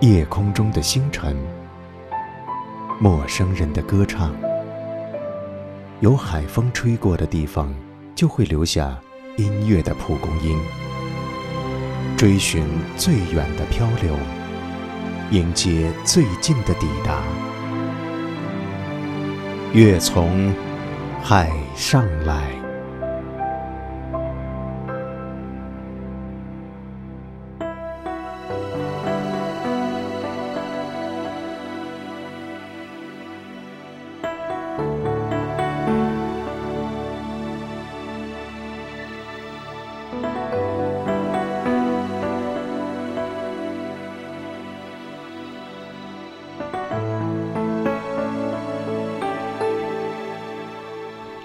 夜空中的星辰，陌生人的歌唱。有海风吹过的地方，就会留下音乐的蒲公英。追寻最远的漂流，迎接最近的抵达。月从海上来。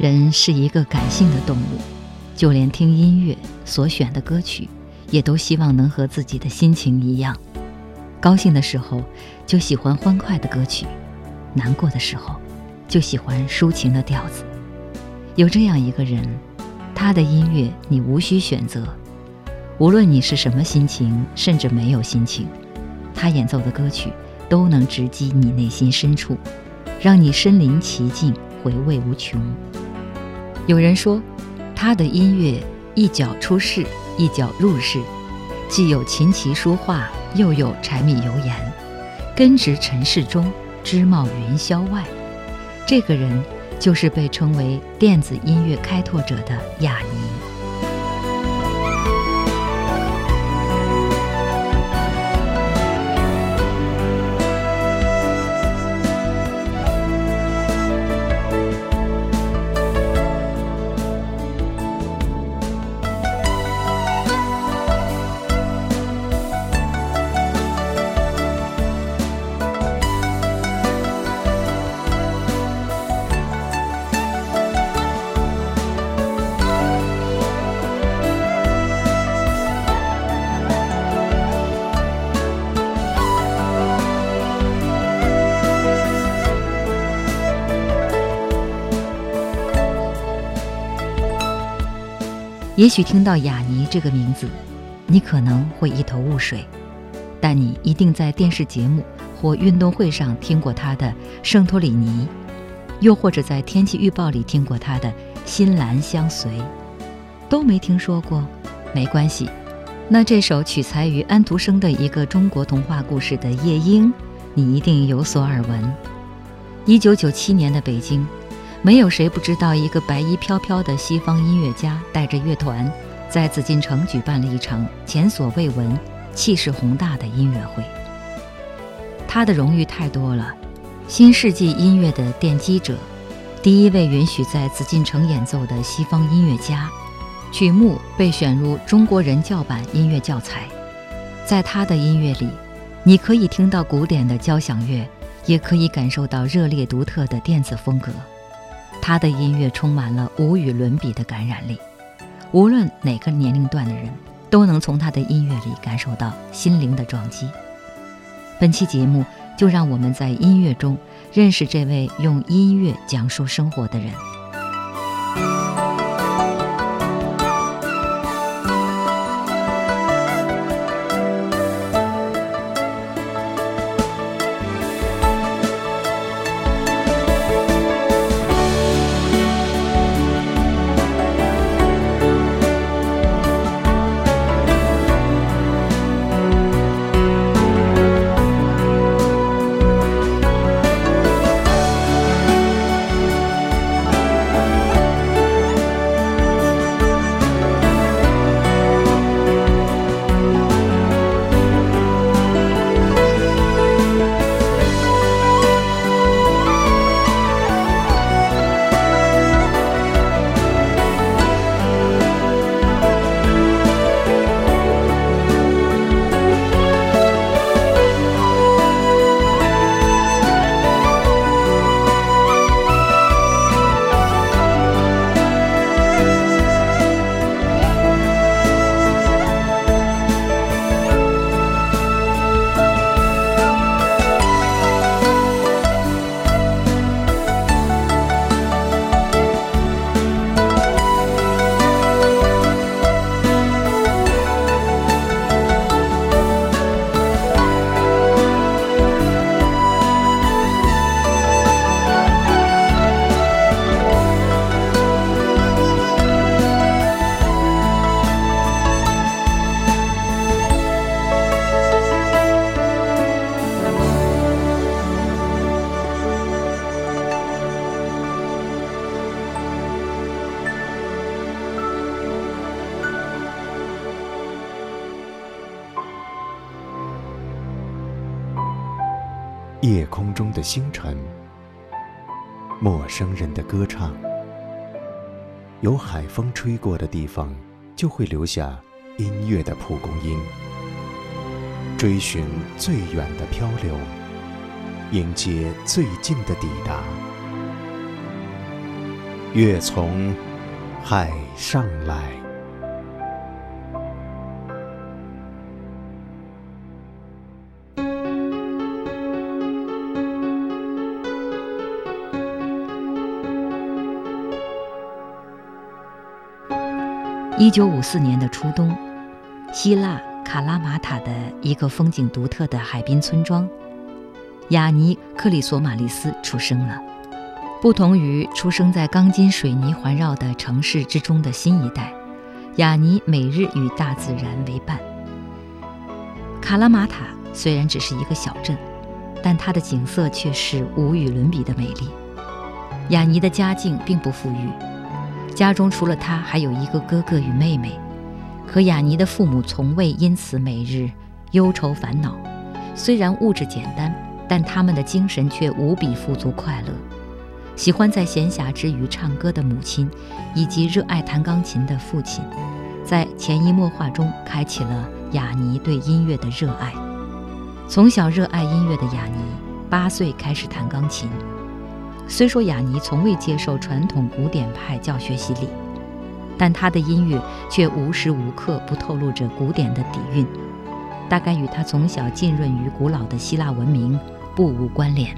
人是一个感性的动物，就连听音乐所选的歌曲，也都希望能和自己的心情一样。高兴的时候就喜欢欢快的歌曲，难过的时候就喜欢抒情的调子。有这样一个人，他的音乐你无需选择，无论你是什么心情，甚至没有心情，他演奏的歌曲都能直击你内心深处，让你身临其境，回味无穷。有人说，他的音乐一脚出世，一脚入世，既有琴棋书画，又有柴米油盐，根植尘世中，枝茂云霄外。这个人就是被称为电子音乐开拓者的雅尼。也许听到雅尼这个名字，你可能会一头雾水，但你一定在电视节目或运动会上听过他的《圣托里尼》，又或者在天气预报里听过他的《新兰相随》，都没听说过，没关系。那这首取材于安徒生的一个中国童话故事的《夜莺》，你一定有所耳闻。一九九七年的北京。没有谁不知道，一个白衣飘飘的西方音乐家带着乐团，在紫禁城举办了一场前所未闻、气势宏大的音乐会。他的荣誉太多了：新世纪音乐的奠基者，第一位允许在紫禁城演奏的西方音乐家，曲目被选入中国人教版音乐教材。在他的音乐里，你可以听到古典的交响乐，也可以感受到热烈独特的电子风格。他的音乐充满了无与伦比的感染力，无论哪个年龄段的人都能从他的音乐里感受到心灵的撞击。本期节目就让我们在音乐中认识这位用音乐讲述生活的人。夜空中的星辰，陌生人的歌唱。有海风吹过的地方，就会留下音乐的蒲公英。追寻最远的漂流，迎接最近的抵达。月从海上来。一九五四年的初冬，希腊卡拉马塔的一个风景独特的海滨村庄——雅尼克里索马利斯出生了。不同于出生在钢筋水泥环绕的城市之中的新一代，雅尼每日与大自然为伴。卡拉马塔虽然只是一个小镇，但它的景色却是无与伦比的美丽。雅尼的家境并不富裕。家中除了他，还有一个哥哥与妹妹。可雅尼的父母从未因此每日忧愁烦恼。虽然物质简单，但他们的精神却无比富足快乐。喜欢在闲暇之余唱歌的母亲，以及热爱弹钢琴的父亲，在潜移默化中开启了雅尼对音乐的热爱。从小热爱音乐的雅尼，八岁开始弹钢琴。虽说雅尼从未接受传统古典派教学洗礼，但他的音乐却无时无刻不透露着古典的底蕴，大概与他从小浸润于古老的希腊文明不无关联。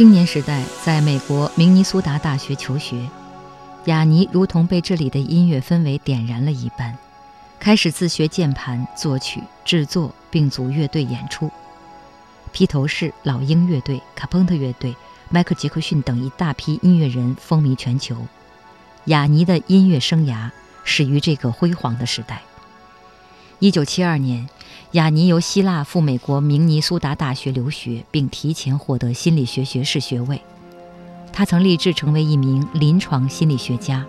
青年时代，在美国明尼苏达大学求学，雅尼如同被这里的音乐氛围点燃了一般，开始自学键盘、作曲、制作，并组乐队演出。披头士、老鹰乐队、卡朋特乐队、迈克·杰克逊等一大批音乐人风靡全球。雅尼的音乐生涯始于这个辉煌的时代。一九七二年。雅尼由希腊赴美国明尼苏达大学留学，并提前获得心理学学士学位。他曾立志成为一名临床心理学家，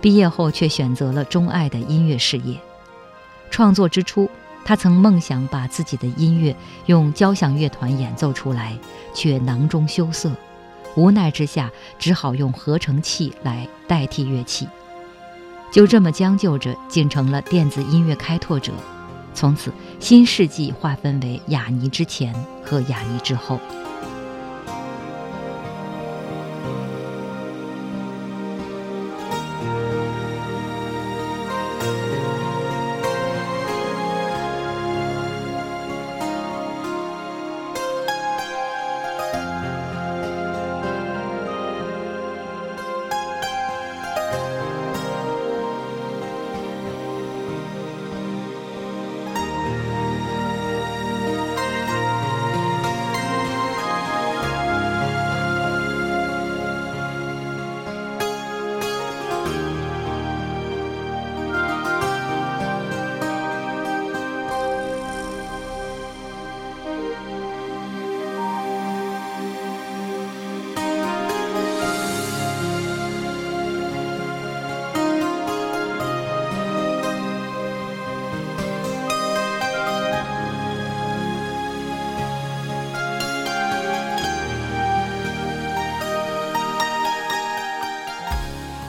毕业后却选择了钟爱的音乐事业。创作之初，他曾梦想把自己的音乐用交响乐团演奏出来，却囊中羞涩，无奈之下只好用合成器来代替乐器。就这么将就着，竟成了电子音乐开拓者。从此，新世纪划分为雅尼之前和雅尼之后。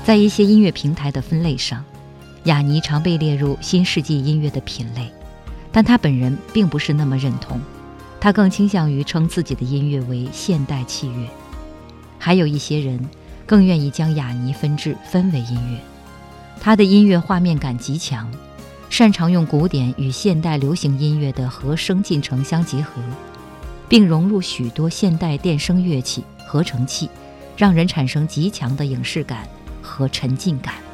在一些音乐平台的分类上，雅尼常被列入新世纪音乐的品类，但他本人并不是那么认同，他更倾向于称自己的音乐为现代器乐。还有一些人更愿意将雅尼分至氛围音乐，他的音乐画面感极强，擅长用古典与现代流行音乐的和声进程相结合，并融入许多现代电声乐器、合成器，让人产生极强的影视感。和沉浸感。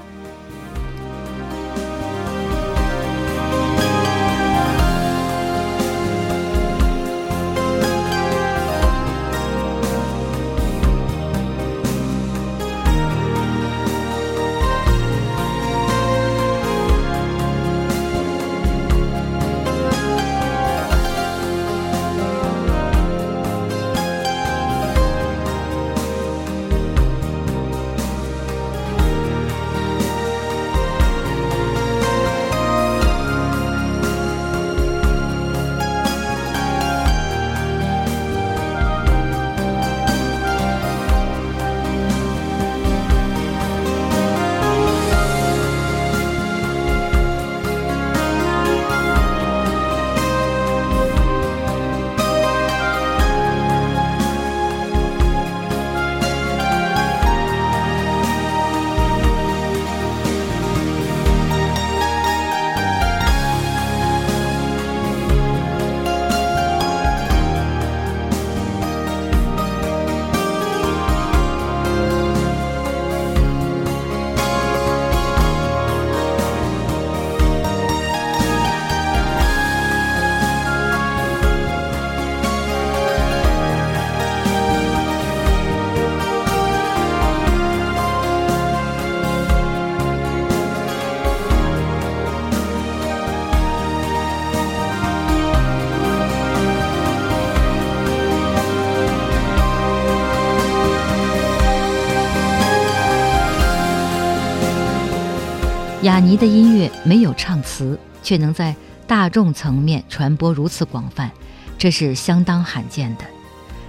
雅尼的音乐没有唱词，却能在大众层面传播如此广泛，这是相当罕见的。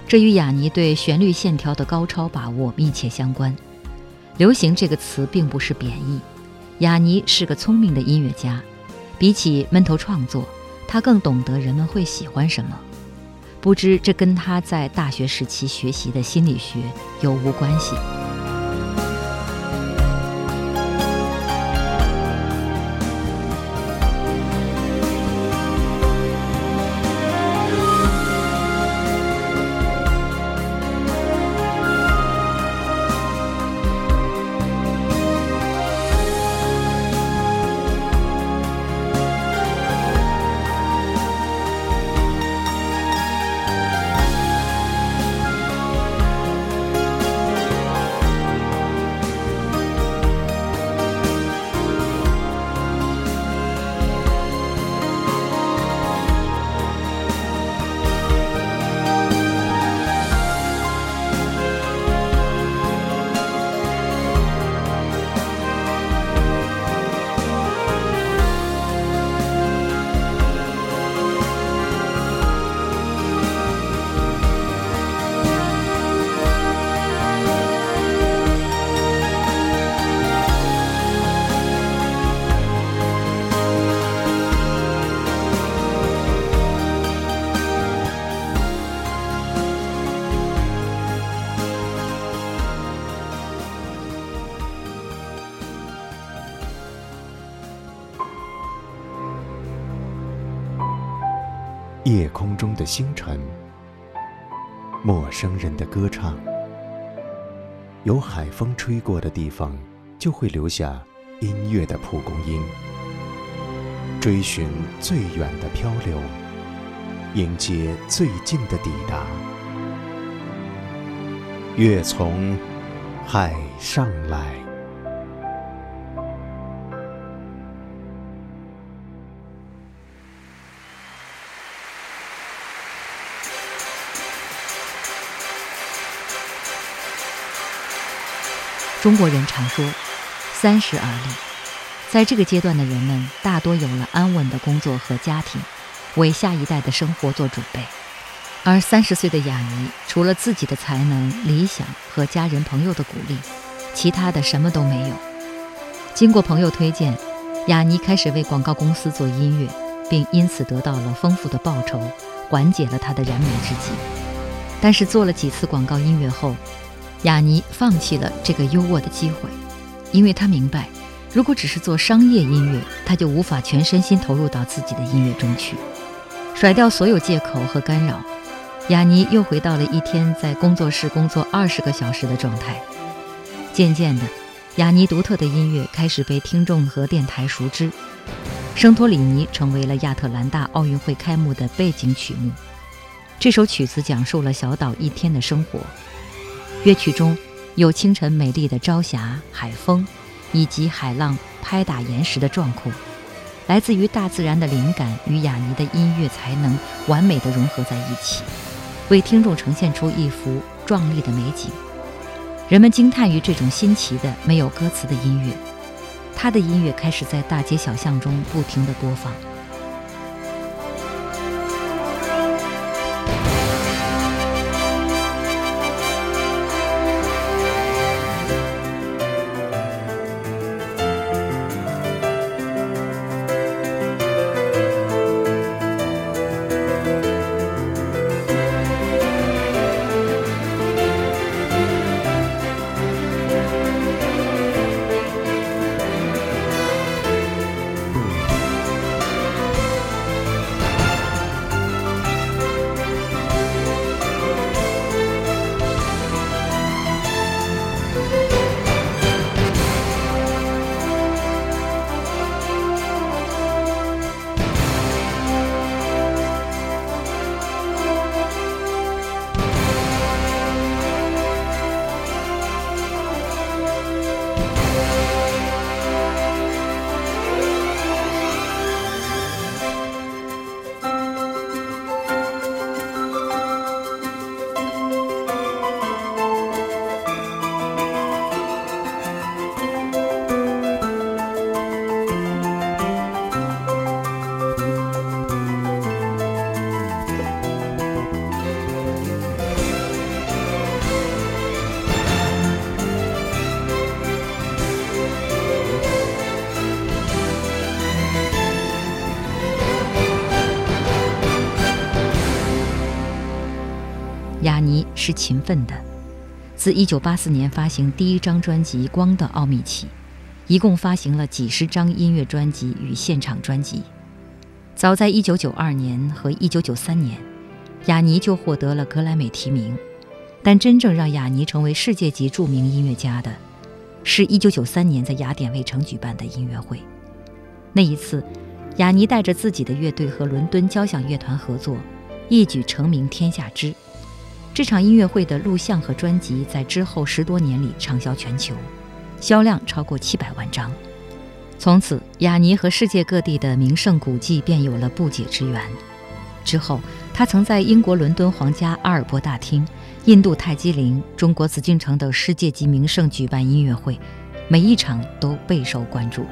这与雅尼对旋律线条的高超把握密切相关。流行这个词并不是贬义，雅尼是个聪明的音乐家，比起闷头创作，他更懂得人们会喜欢什么。不知这跟他在大学时期学习的心理学有无关系？夜空中的星辰，陌生人的歌唱。有海风吹过的地方，就会留下音乐的蒲公英。追寻最远的漂流，迎接最近的抵达。月从海上来。中国人常说“三十而立”，在这个阶段的人们大多有了安稳的工作和家庭，为下一代的生活做准备。而三十岁的雅尼，除了自己的才能、理想和家人朋友的鼓励，其他的什么都没有。经过朋友推荐，雅尼开始为广告公司做音乐，并因此得到了丰富的报酬，缓解了他的燃眉之急。但是做了几次广告音乐后，雅尼放弃了这个优渥的机会，因为他明白，如果只是做商业音乐，他就无法全身心投入到自己的音乐中去。甩掉所有借口和干扰，雅尼又回到了一天在工作室工作二十个小时的状态。渐渐的，雅尼独特的音乐开始被听众和电台熟知，《圣托里尼》成为了亚特兰大奥运会开幕的背景曲目。这首曲子讲述了小岛一天的生活，乐曲中有清晨美丽的朝霞、海风，以及海浪拍打岩石的壮阔。来自于大自然的灵感与雅尼的音乐才能完美的融合在一起，为听众呈现出一幅壮丽的美景。人们惊叹于这种新奇的没有歌词的音乐，他的音乐开始在大街小巷中不停地播放。是勤奋的，自1984年发行第一张专辑《光的奥秘》起，一共发行了几十张音乐专辑与现场专辑。早在1992年和1993年，雅尼就获得了格莱美提名。但真正让雅尼成为世界级著名音乐家的，是一993年在雅典卫城举办的音乐会。那一次，雅尼带着自己的乐队和伦敦交响乐团合作，一举成名天下知。这场音乐会的录像和专辑在之后十多年里畅销全球，销量超过七百万张。从此，雅尼和世界各地的名胜古迹便有了不解之缘。之后，他曾在英国伦敦皇家阿尔伯大厅、印度泰姬陵、中国紫禁城等世界级名胜举办音乐会，每一场都备受关注。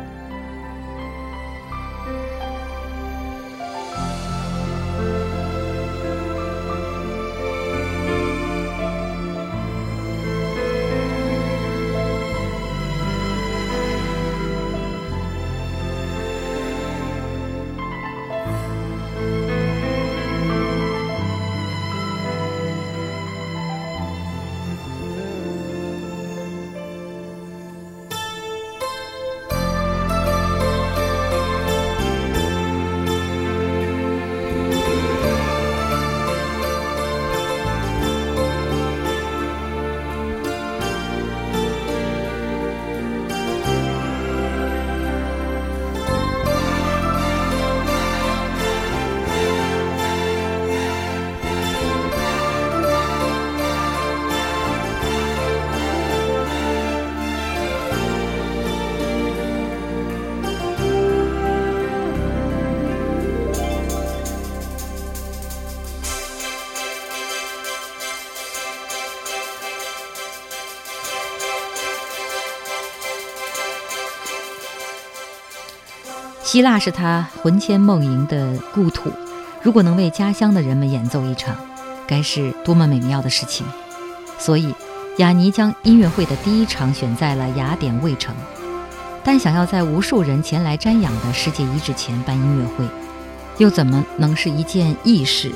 希腊是他魂牵梦萦的故土，如果能为家乡的人们演奏一场，该是多么美妙的事情！所以，雅尼将音乐会的第一场选在了雅典卫城，但想要在无数人前来瞻仰的世界遗址前办音乐会，又怎么能是一件易事？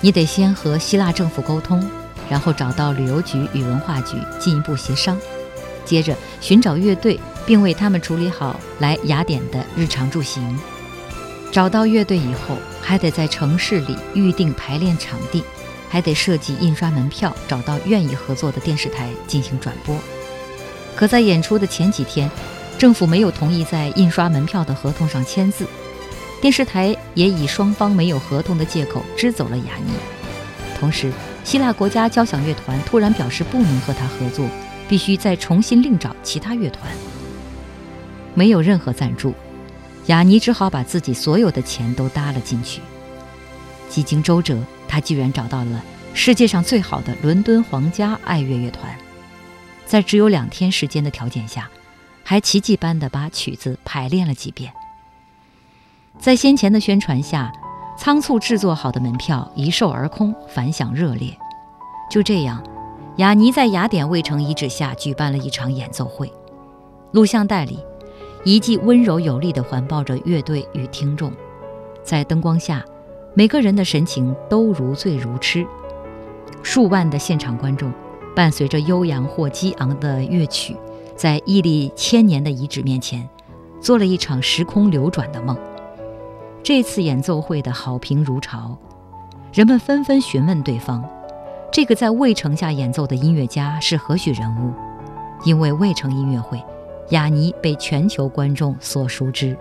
你得先和希腊政府沟通，然后找到旅游局与文化局进一步协商，接着寻找乐队，并为他们处理好来雅典的日常住行。找到乐队以后，还得在城市里预定排练场地，还得设计印刷门票，找到愿意合作的电视台进行转播。可在演出的前几天，政府没有同意在印刷门票的合同上签字，电视台也以双方没有合同的借口支走了雅尼。同时，希腊国家交响乐团突然表示不能和他合作，必须再重新另找其他乐团。没有任何赞助。雅尼只好把自己所有的钱都搭了进去。几经周折，他居然找到了世界上最好的伦敦皇家爱乐乐团，在只有两天时间的条件下，还奇迹般地把曲子排练了几遍。在先前的宣传下，仓促制作好的门票一售而空，反响热烈。就这样，雅尼在雅典卫城遗址下举办了一场演奏会。录像带里。一记温柔有力地环抱着乐队与听众，在灯光下，每个人的神情都如醉如痴。数万的现场观众，伴随着悠扬或激昂的乐曲，在屹立千年的遗址面前，做了一场时空流转的梦。这次演奏会的好评如潮，人们纷纷询问对方：这个在渭城下演奏的音乐家是何许人物？因为渭城音乐会。雅尼被全球观众所熟知。